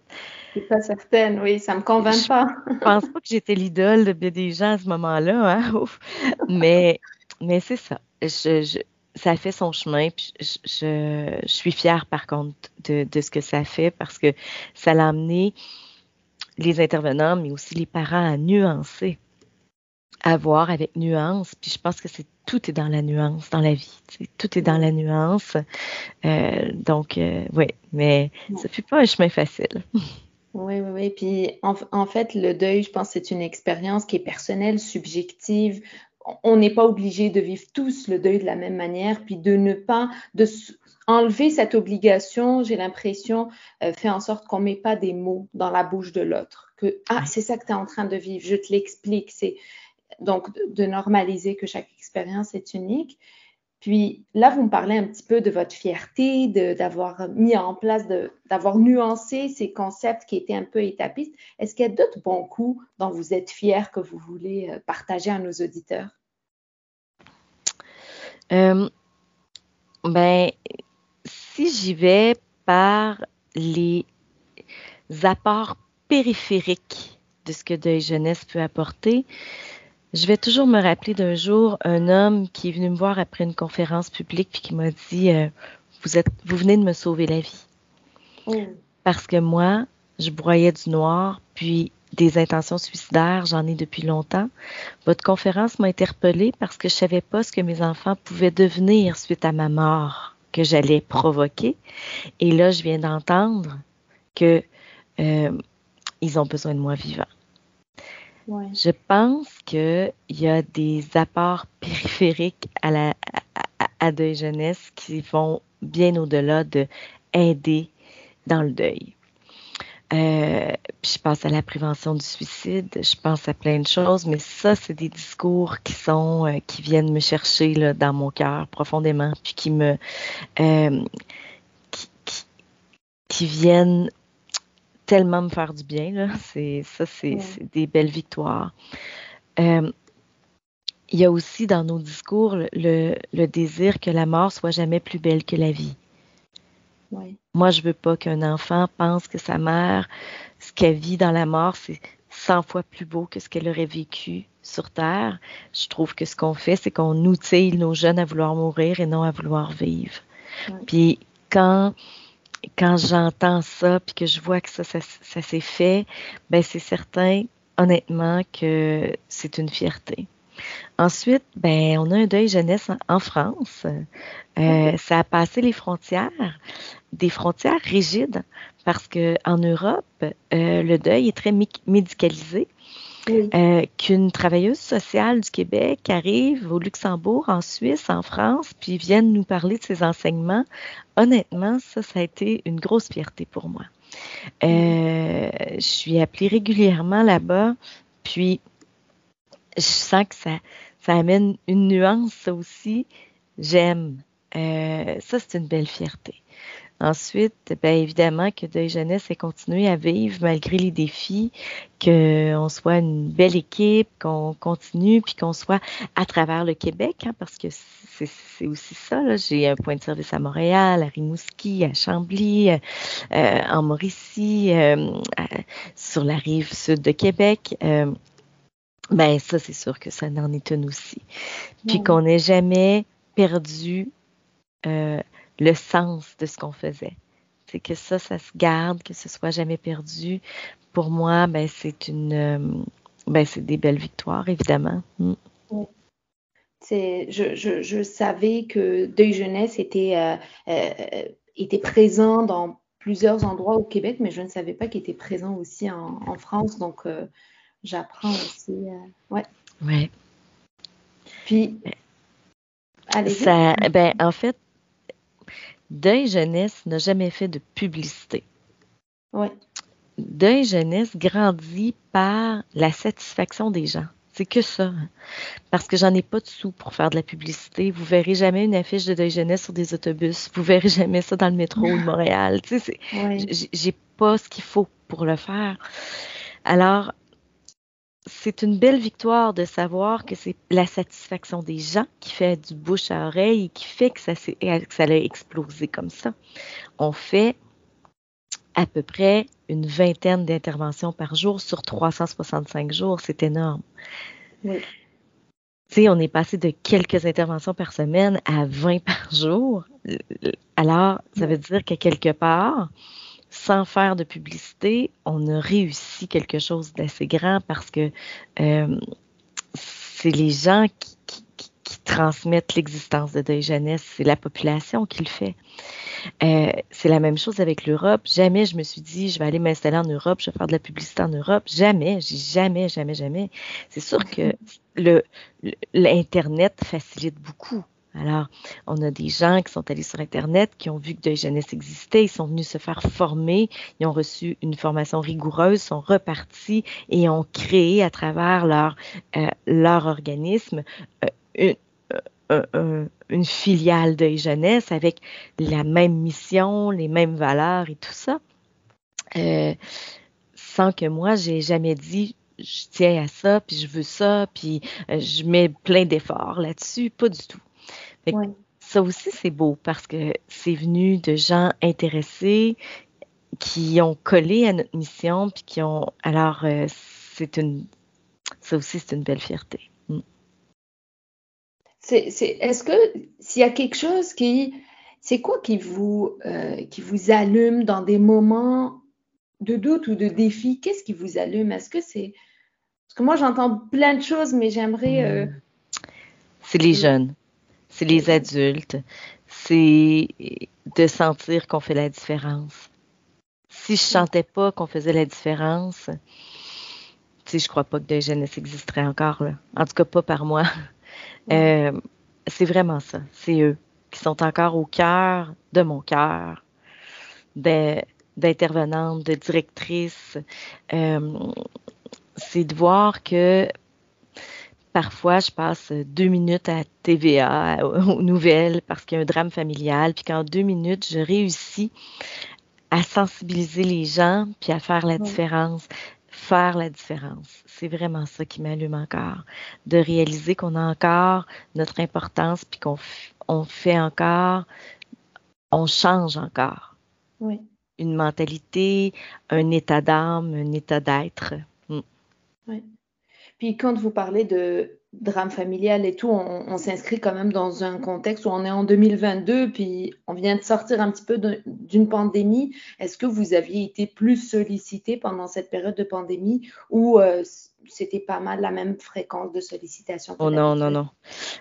C'est pas certaine, oui, ça me convainc pas. je [laughs] pense pas que j'étais l'idole de des gens à ce moment-là, hein? [laughs] mais, mais c'est ça. Je, ça a fait son chemin. Puis je, je, suis fière, par contre, de, de, ce que ça fait parce que ça l'a amené les intervenants, mais aussi les parents à nuancer, à voir avec nuance. Puis je pense que c'est tout est dans la nuance dans la vie. Tout est dans la nuance. Euh, donc, euh, oui, mais ça ne fut pas un chemin facile. [laughs] Oui, oui, oui. Puis en, fait, le deuil, je pense, c'est une expérience qui est personnelle, subjective. On n'est pas obligé de vivre tous le deuil de la même manière, puis de ne pas, de enlever cette obligation, j'ai l'impression, euh, fait en sorte qu'on ne met pas des mots dans la bouche de l'autre. Que, ah, c'est ça que tu es en train de vivre, je te l'explique. C'est donc de normaliser que chaque expérience est unique. Puis là, vous me parlez un petit peu de votre fierté, d'avoir mis en place, d'avoir nuancé ces concepts qui étaient un peu étapistes. Est-ce qu'il y a d'autres bons coups dont vous êtes fiers que vous voulez euh, partager à nos auditeurs? Euh, ben, si j'y vais par les apports périphériques de ce que Deuil Jeunesse peut apporter, je vais toujours me rappeler d'un jour un homme qui est venu me voir après une conférence publique puis qui m'a dit euh, vous êtes vous venez de me sauver la vie. Oh. Parce que moi, je broyais du noir puis des intentions suicidaires, j'en ai depuis longtemps. Votre conférence m'a interpellée parce que je savais pas ce que mes enfants pouvaient devenir suite à ma mort que j'allais provoquer. Et là, je viens d'entendre que euh, ils ont besoin de moi vivant. Je pense qu'il y a des apports périphériques à la à, deuil jeunesse qui vont bien au-delà de aider dans le deuil. Euh, puis je pense à la prévention du suicide, je pense à plein de choses, mais ça, c'est des discours qui sont, euh, qui viennent me chercher là, dans mon cœur profondément, puis qui me, euh, qui, qui, viennent tellement me faire du bien. Là. [laughs] C'est ça, c'est des belles victoires. il y a aussi dans nos discours le, le, désir que la mort soit jamais plus belle que la vie. Moi, je veux pas qu'un enfant pense que sa mère, ce qu'elle vit dans la mort, c'est 100 fois plus beau que ce qu'elle aurait vécu sur Terre. Je trouve que ce qu'on fait, c'est qu'on outille nos jeunes à vouloir mourir et non à vouloir vivre. Puis quand quand j'entends ça, puis que je vois que ça, ça, ça s'est fait, ben c'est certain, honnêtement, que c'est une fierté. Ensuite, ben, on a un deuil jeunesse en, France. Euh, ça a passé les frontières, des frontières rigides, parce que en Europe, euh, le deuil est très médicalisé. Euh, qu'une travailleuse sociale du Québec arrive au Luxembourg, en Suisse, en France, puis vienne nous parler de ses enseignements. Honnêtement, ça, ça a été une grosse fierté pour moi. je suis appelée régulièrement là-bas, puis je sens que ça, ça amène une nuance, ça aussi. J'aime. Euh, ça, c'est une belle fierté. Ensuite, bien évidemment que Deuil Jeunesse ait continué à vivre malgré les défis, qu'on soit une belle équipe, qu'on continue, puis qu'on soit à travers le Québec, hein, parce que c'est aussi ça. J'ai un point de service à Montréal, à Rimouski, à Chambly, euh, en Mauricie, euh, sur la rive sud de Québec. Euh, ben ça, c'est sûr que ça n'en est une aussi. Puis qu'on n'ait jamais perdu euh, le sens de ce qu'on faisait. C'est que ça, ça se garde, que ce soit jamais perdu. Pour moi, ben c'est une, euh, ben c'est des belles victoires, évidemment. Mm. C'est, je, je, je, savais que Deuil Jeunesse était, euh, était présent dans plusieurs endroits au Québec, mais je ne savais pas qu'il était présent aussi en, en France. Donc, j'apprends aussi. Euh, ouais. Ouais. Puis, allez Ça, ben, en fait, Deuil Jeunesse n'a jamais fait de publicité. Ouais. Deuil Jeunesse grandit par la satisfaction des gens. C'est que ça. Hein. Parce que j'en ai pas de sous pour faire de la publicité. Vous verrez jamais une affiche de Deuil Jeunesse sur des autobus. Vous verrez jamais ça dans le métro de Montréal. Tu sais, j'ai pas ce qu'il faut pour le faire. Alors, c'est une belle victoire de savoir que c'est la satisfaction des gens qui fait du bouche à oreille et qui fait que ça, que ça a explosé comme ça. On fait à peu près une vingtaine d'interventions par jour sur 365 jours. C'est énorme. Oui. Tu sais, on est passé de quelques interventions par semaine à 20 par jour. Alors, ça veut dire que quelque part, sans faire de publicité, on a réussi quelque chose d'assez grand parce que euh, c'est les gens qui, transmettent l'existence de Deuil Jeunesse, c'est la population qui le fait. Euh, c'est la même chose avec l'Europe. Jamais je me suis dit, je vais aller m'installer en Europe, je vais faire de la publicité en Europe. Jamais, jamais, jamais, jamais. C'est sûr que l'Internet facilite beaucoup alors, on a des gens qui sont allés sur Internet, qui ont vu que Deuil Jeunesse existait, ils sont venus se faire former, ils ont reçu une formation rigoureuse, sont repartis et ont créé à travers leur, euh, leur organisme euh, une, une, filiale Deuil Jeunesse avec la même mission, les mêmes valeurs et tout ça. Euh, sans que moi, j'ai jamais dit je tiens à ça, puis je veux ça, puis je mets plein d'efforts là-dessus. Pas du tout. Ça aussi, c'est beau parce que c'est venu de gens intéressés qui ont collé à notre mission, puis qui ont. Alors, euh, c'est une. Ça aussi, c'est une belle fierté. Mm. Est-ce que s'il y a quelque chose qui. C'est quoi qui vous, euh, qui vous allume dans des moments de doute ou de défi? Qu'est-ce qui vous allume? Est-ce que c'est. Parce que moi, j'entends plein de choses, mais j'aimerais. Euh, c'est les jeunes c'est les adultes, c'est de sentir qu'on fait la différence. Si je chantais pas qu'on faisait la différence, sais, je crois pas que des jeunesse existerait encore, là. En tout cas, pas par moi. [laughs] Euh, c'est vraiment ça. C'est eux qui sont encore au cœur de mon cœur, d'intervenantes, de directrices. Euh, c'est de voir que parfois, je passe deux minutes à TVA, [laughs] aux nouvelles, parce qu'il y a un drame familial, puis qu'en deux minutes, je réussis à sensibiliser les gens, puis à faire la différence. Faire la différence. C'est vraiment ça qui m'allume encore. De réaliser qu'on a encore notre importance, puis qu'on on fait encore, on change encore. Oui. Une mentalité, un état d'âme, un état d'être. Mm. Oui. Puis quand vous parlez de drame familial et tout, on, s'inscrit quand même dans un contexte où on est en 2022, puis on vient de sortir un petit peu d'une pandémie. Est-ce que vous aviez été plus sollicité pendant cette période de pandémie ou euh, c'était pas mal la même fréquence de sollicitation? Oh non, non, non.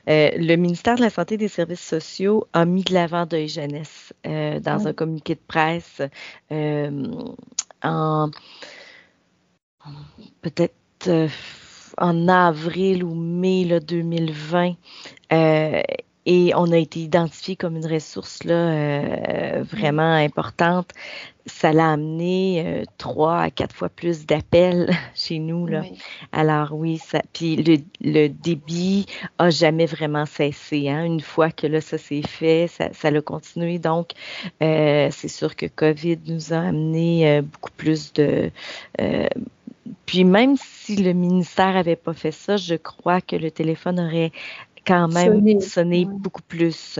Euh, le ministère de la Santé et des Services sociaux a mis de l'avant Deuil Jeunesse euh, dans un communiqué de presse en peut-être en avril ou mai là, 2020. Euh, et on a été identifié comme une ressource là, euh, vraiment importante. Ça l'a amené euh, trois à quatre fois plus d'appels [laughs] chez nous. Là. Alors oui, ça, puis le, le, débit a jamais vraiment cessé. Hein. Une fois que là, ça s'est fait, ça, ça a continué. Donc, euh, c'est sûr que COVID nous a amené beaucoup plus de puis même si le ministère n'avait pas fait ça, je crois que le téléphone aurait quand même sonné, beaucoup plus.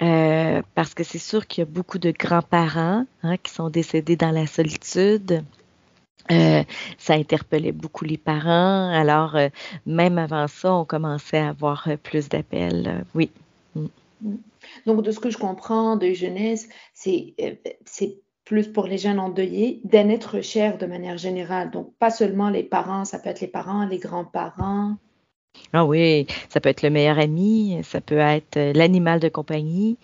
Euh, parce que c'est sûr qu'il y a beaucoup de grands-parents hein, qui sont décédés dans la solitude. Euh, ça interpellait beaucoup les parents. Alors, euh, même avant ça, on commençait à avoir plus d'appels. oui. Mm. Donc, de ce que je comprends de jeunesse, c'est plus pour les jeunes endeuillés, d'un être cher de manière générale. Donc, pas seulement les parents, ça peut être les parents, les grands-parents. Ah oui, ça peut être le meilleur ami, ça peut être euh, l'animal de compagnie.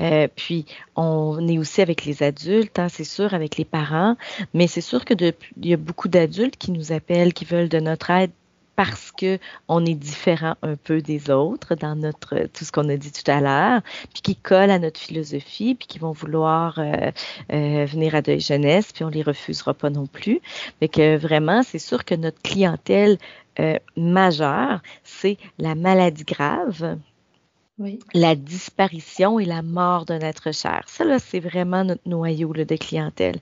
Euh, puis, on est aussi avec les adultes, hein, c'est sûr, avec les parents, mais c'est sûr que il y a beaucoup d'adultes qui nous appellent, qui veulent de notre aide parce que on est différent un peu des autres dans notre tout ce qu'on a dit tout à l'heure, puis qui collent à notre philosophie, puis qui vont vouloir euh, euh, venir à de jeunesse, puis on les refusera pas non plus. Mais que vraiment, c'est sûr que notre clientèle euh, majeure, c'est la maladie grave. La disparition et la mort d'un être cher. Ça, là, c'est vraiment notre noyau de clientèle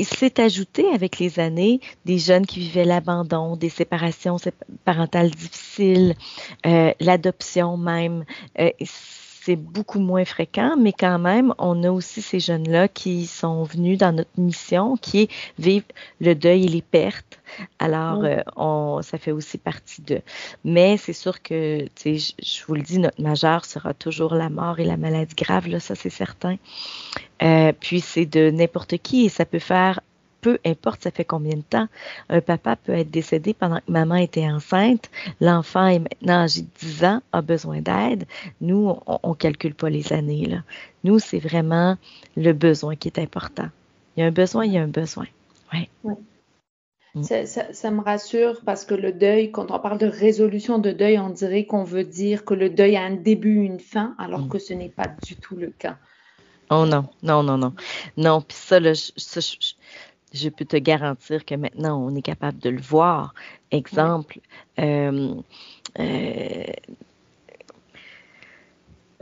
il s'est ajouté avec les années des jeunes qui vivaient l'abandon, des séparations parentales difficiles, euh, l'adoption même. Euh, c'est beaucoup moins fréquent, mais quand même, on a aussi ces jeunes-là qui sont venus dans notre mission, qui est vivre le deuil et les pertes. Alors, euh, on, ça fait aussi partie de. Mais c'est sûr que, tu sais, je vous le dis, notre majeur sera toujours la mort et la maladie grave, là, ça c'est certain. Euh, puis c'est de n'importe qui et ça peut faire peu importe ça fait combien de temps. Un papa peut être décédé pendant que maman était enceinte. L'enfant est maintenant âgé de 10 ans, a besoin d'aide. Nous, on, ne calcule pas les années. Là. Nous, c'est vraiment le besoin qui est important. Il y a un besoin, il y a un besoin. Ouais. Mm. Ça, me rassure parce que le deuil, quand on parle de résolution de deuil, on dirait qu'on veut dire que le deuil a un début, une fin, alors mm. que ce n'est pas du tout le cas. Oh non, non, non, non. Non, puis ça, là, je, je peux te garantir que maintenant, on est capable de le voir. Exemple, euh, euh,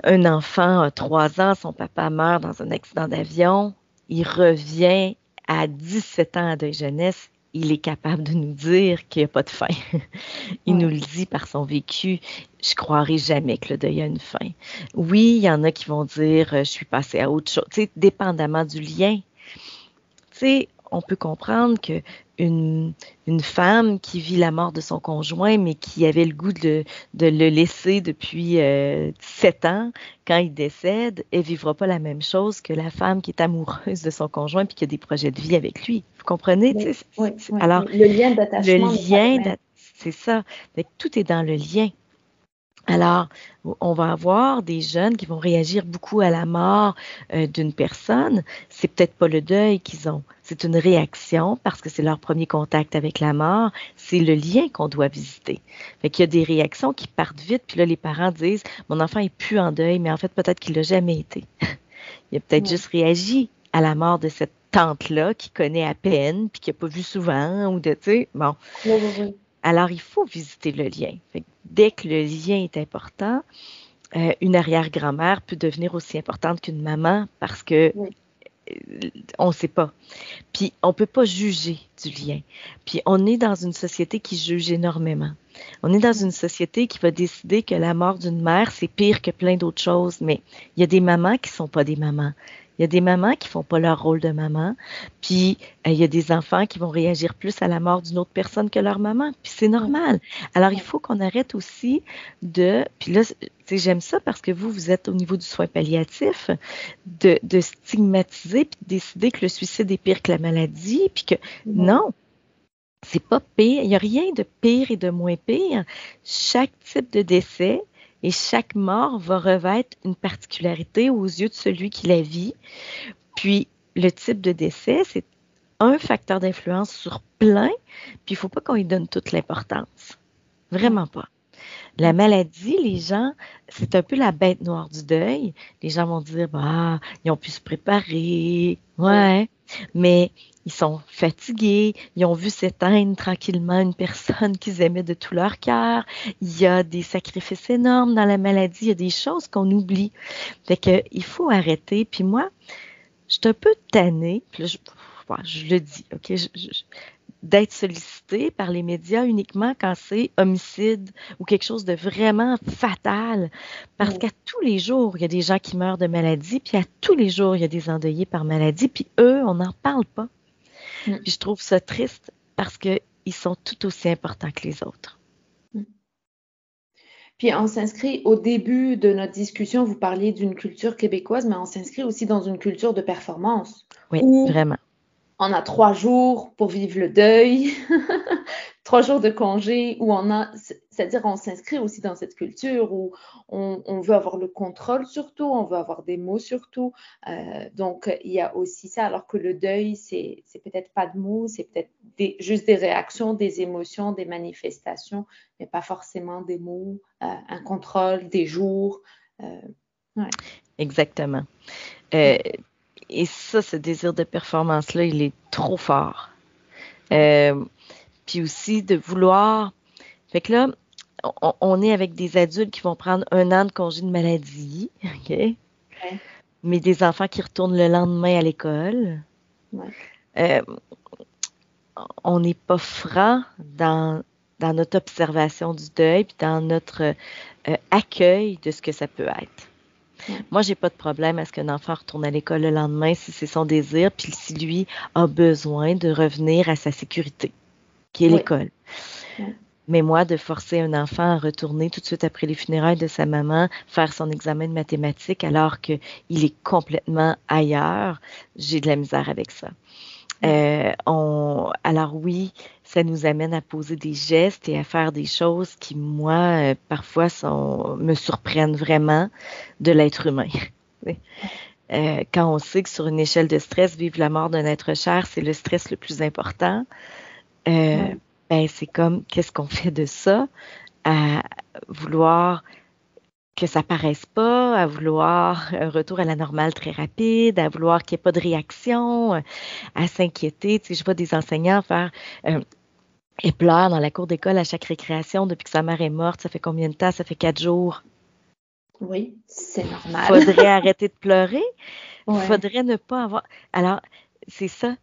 un enfant a trois ans, son papa meurt dans un accident d'avion, il revient à 17 ans de jeunesse, il est capable de nous dire qu'il n'y a pas de fin. [laughs] il nous le dit par son vécu. Je croirais jamais que le deuil a une fin. Oui, il y en a qui vont dire je suis passé à autre chose, tu sais, dépendamment du lien. Tu sais, on peut comprendre que une, femme qui vit la mort de son conjoint, mais qui avait le goût de, le laisser depuis euh, sept ans, quand il décède, elle vivra pas la même chose que la femme qui est amoureuse de son conjoint puis qui a des projets de vie avec lui. Vous comprenez? Alors, le lien d'attachement. Le lien, c'est ça. tout est dans le lien. Alors, on va avoir des jeunes qui vont réagir beaucoup à la mort euh, d'une personne. C'est peut-être pas le deuil qu'ils ont, c'est une réaction parce que c'est leur premier contact avec la mort. C'est le lien qu'on doit visiter. Fait qu'il y a des réactions qui partent vite, puis là les parents disent mon enfant est plus en deuil, mais en fait peut-être qu'il l'a jamais été. [laughs] Il a peut-être juste réagi à la mort de cette tante-là qui connaît à peine, puis qui n'a pas vu souvent, ou de, tu sais, bon. Alors, il faut visiter le lien. dès que le lien est important, euh, une arrière-grand-mère peut devenir aussi importante qu'une maman parce que euh, on ne sait pas. Puis on ne peut pas juger du lien. Puis on est dans une société qui juge énormément. On est dans une société qui va décider que la mort d'une mère, c'est pire que plein d'autres choses, mais il y a des mamans qui ne sont pas des mamans. Il y a des mamans qui font pas leur rôle de maman, puis euh, il y a des enfants qui vont réagir plus à la mort d'une autre personne que leur maman, puis c'est normal. Alors il faut qu'on arrête aussi de, puis là, j'aime ça parce que vous, vous êtes au niveau du soin palliatif, de, de stigmatiser puis de décider que le suicide est pire que la maladie, puis que non, c'est pas pire. Il n'y a rien de pire et de moins pire. Chaque type de décès et chaque mort va revêtre une particularité aux yeux de celui qui la vit. Puis le type de décès, c'est un facteur d'influence sur plein, puis il faut pas qu'on y donne toute l'importance. Vraiment pas. La maladie, les gens, c'est un peu la bête noire du deuil. Les gens vont dire, bah, ils ont pu se préparer, ouais, mais ils sont fatigués, ils ont vu s'éteindre tranquillement une personne [laughs] qu'ils aimaient de tout leur cœur. Il y a des sacrifices énormes dans la maladie, il y a des choses qu'on oublie. Fait que il faut arrêter. Puis moi, je suis un peu tannée, puis je, je, le dis, ok, d'être sollicité par les médias uniquement quand c'est homicide ou quelque chose de vraiment fatal. Parce qu'à tous les jours, il y a des gens qui meurent de maladie, puis à tous les jours, il y a des endeuillés par maladie, puis eux, on n'en parle pas. Mm. Puis je trouve ça triste parce qu'ils sont tout aussi importants que les autres. Mm. Puis on s'inscrit au début de notre discussion, vous parliez d'une culture québécoise, mais on s'inscrit aussi dans une culture de performance. Oui, vraiment on a trois jours pour vivre le deuil, [laughs] trois jours de congé, où on a, c'est-à-dire on s'inscrit aussi dans cette culture où on, veut avoir le contrôle surtout, on veut avoir des mots surtout. Euh, donc il y a aussi ça, alors que le deuil, c'est, peut-être pas de mots, c'est peut-être juste des réactions, des émotions, des manifestations, mais pas forcément des mots, euh, un contrôle, des jours. Euh, Exactement et ça, ce désir de performance-là, il est trop fort. Euh, puis aussi de vouloir. Fait que là, on, est avec des adultes qui vont prendre un an de congé de maladie, [laughs] OK? Mais des enfants qui retournent le lendemain à l'école. Euh, on n'est pas franc dans, dans notre observation du deuil, puis dans notre euh, accueil de ce que ça peut être. Moi, j'ai pas de problème à ce qu'un enfant retourne à l'école le lendemain si c'est son désir, puis si lui a besoin de revenir à sa sécurité, qui est l'école. Mais moi, de forcer un enfant à retourner tout de suite après les funérailles de sa maman, faire son examen de mathématiques alors qu'il est complètement ailleurs, j'ai de la misère avec ça. Euh, on, alors oui, ça nous amène à poser des gestes et à faire des choses qui, moi, euh, parfois sont, me surprennent vraiment de l'être humain. [laughs] Euh, quand on sait que sur une échelle de stress, vivre la mort d'un être cher, c'est le stress le plus important, euh, ben, c'est comme qu'est-ce qu'on fait de ça? À vouloir que ça paraisse pas, à vouloir un retour à la normale très rapide, à vouloir qu'il n'y ait pas de réaction, à s'inquiéter. Tu sais, je vois des enseignants faire euh, et pleurent dans la cour d'école à chaque récréation depuis que sa mère est morte. Ça fait combien de temps? Ça fait quatre jours. Oui, c'est normal. Faudrait [laughs] arrêter de pleurer. Il Faudrait ne pas avoir. Alors, c'est ça.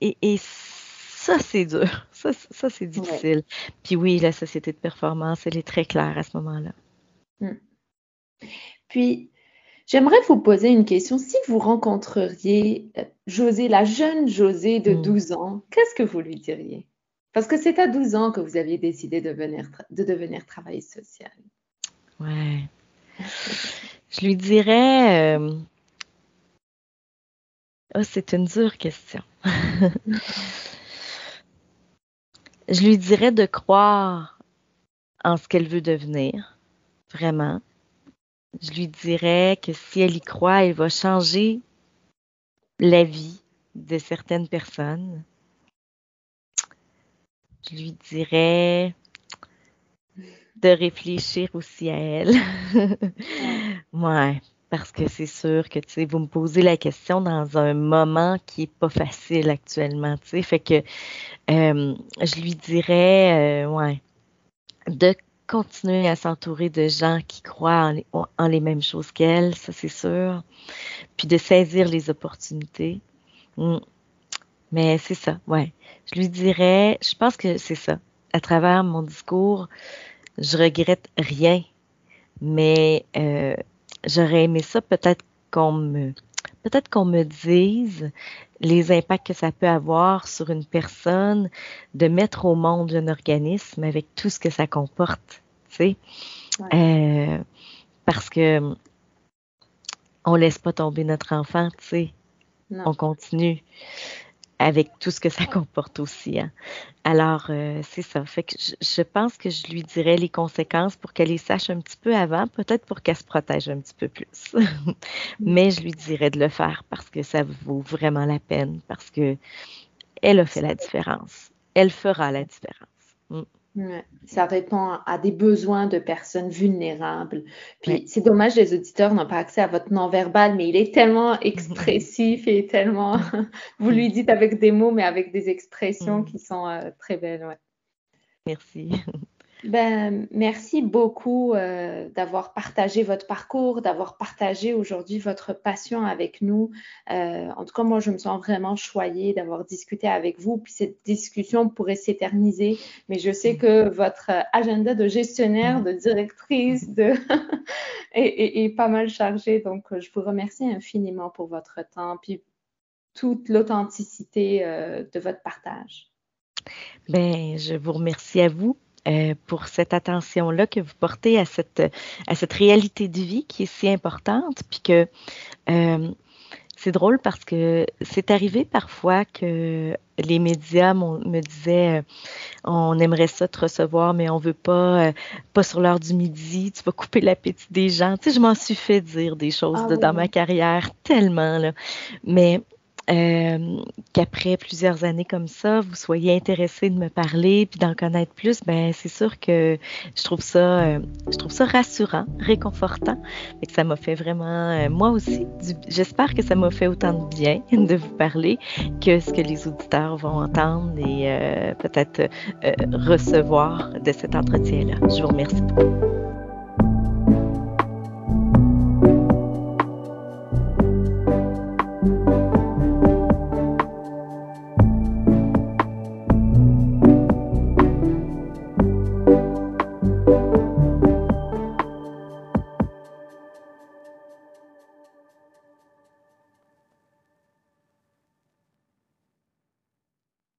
Et, ça, c'est dur. Ça, c'est difficile. Puis oui, la société de performance, elle est très claire à ce moment-là. Hmm. Puis, j'aimerais vous poser une question. Si vous rencontreriez euh, José, la jeune José de 12 hmm. ans, qu'est-ce que vous lui diriez? Parce que c'est à 12 ans que vous aviez décidé de, de devenir travailleuse sociale. Ouais. Je lui dirais. Euh, oh, c'est une dure question. [laughs] Je lui dirais de croire en ce qu'elle veut devenir, vraiment. Je lui dirais que si elle y croit, elle va changer la vie de certaines personnes. Je lui dirais de réfléchir aussi à elle. [laughs] ouais, parce que c'est sûr que, tu sais, vous me posez la question dans un moment qui est pas facile actuellement, tu sais, fait que euh, je lui dirais, euh, ouais, de continuer à s'entourer de gens qui croient en les, mêmes choses qu'elle, ça c'est sûr, puis de saisir les opportunités. Mm. Mais c'est ça, ouais. Je lui dirais, je pense que c'est ça. À travers mon discours, je regrette rien, mais euh, j'aurais aimé ça peut-être qu'on me peut-être qu'on me dise les impacts que ça peut avoir sur une personne de mettre au monde un organisme avec tout ce que ça comporte, tu sais. Euh, parce que on laisse pas tomber notre enfant, tu sais. On continue avec tout ce que ça comporte aussi. Hein. Alors, euh, c'est ça. Fait que je, pense que je lui dirais les conséquences pour qu'elle les sache un petit peu avant, peut-être pour qu'elle se protège un petit peu plus. [laughs] Mais je lui dirais de le faire parce que ça vaut vraiment la peine, parce que elle a fait la différence. Elle fera la différence. Mm. Ça répond à des besoins de personnes vulnérables. Puis c'est dommage, les auditeurs n'ont pas accès à votre non-verbal, mais il est tellement [laughs] expressif et tellement. [laughs] Vous lui dites avec des mots, mais avec des expressions mm. qui sont euh, très belles. Merci. [laughs] Ben, merci beaucoup euh, d'avoir partagé votre parcours, d'avoir partagé aujourd'hui votre passion avec nous. Euh, en tout cas, moi, je me sens vraiment choyée d'avoir discuté avec vous. Puis cette discussion pourrait s'éterniser, mais je sais que votre agenda de gestionnaire, de directrice, de [laughs] est, pas mal chargé. Donc, je vous remercie infiniment pour votre temps, puis toute l'authenticité euh, de votre partage. Ben, je vous remercie à vous euh, pour cette attention-là que vous portez à cette, à cette réalité de vie qui est si importante, puis que euh, c'est drôle parce que c'est arrivé parfois que les médias me disaient euh, on aimerait ça te recevoir, mais on veut pas, pas sur l'heure du midi, tu vas couper l'appétit des gens. Tu sais, je m'en suis fait dire des choses ah dans ma carrière tellement, là. Mais euh, qu'après plusieurs années comme ça, vous soyez intéressé de me parler puis d'en connaître plus, ben c'est sûr que je trouve ça, euh, je trouve ça rassurant, réconfortant, et que ça m'a fait vraiment, euh, moi aussi, j'espère que ça m'a fait autant de bien [laughs] de vous parler que ce que les auditeurs vont entendre et peut-être recevoir de cet entretien-là. Je vous remercie.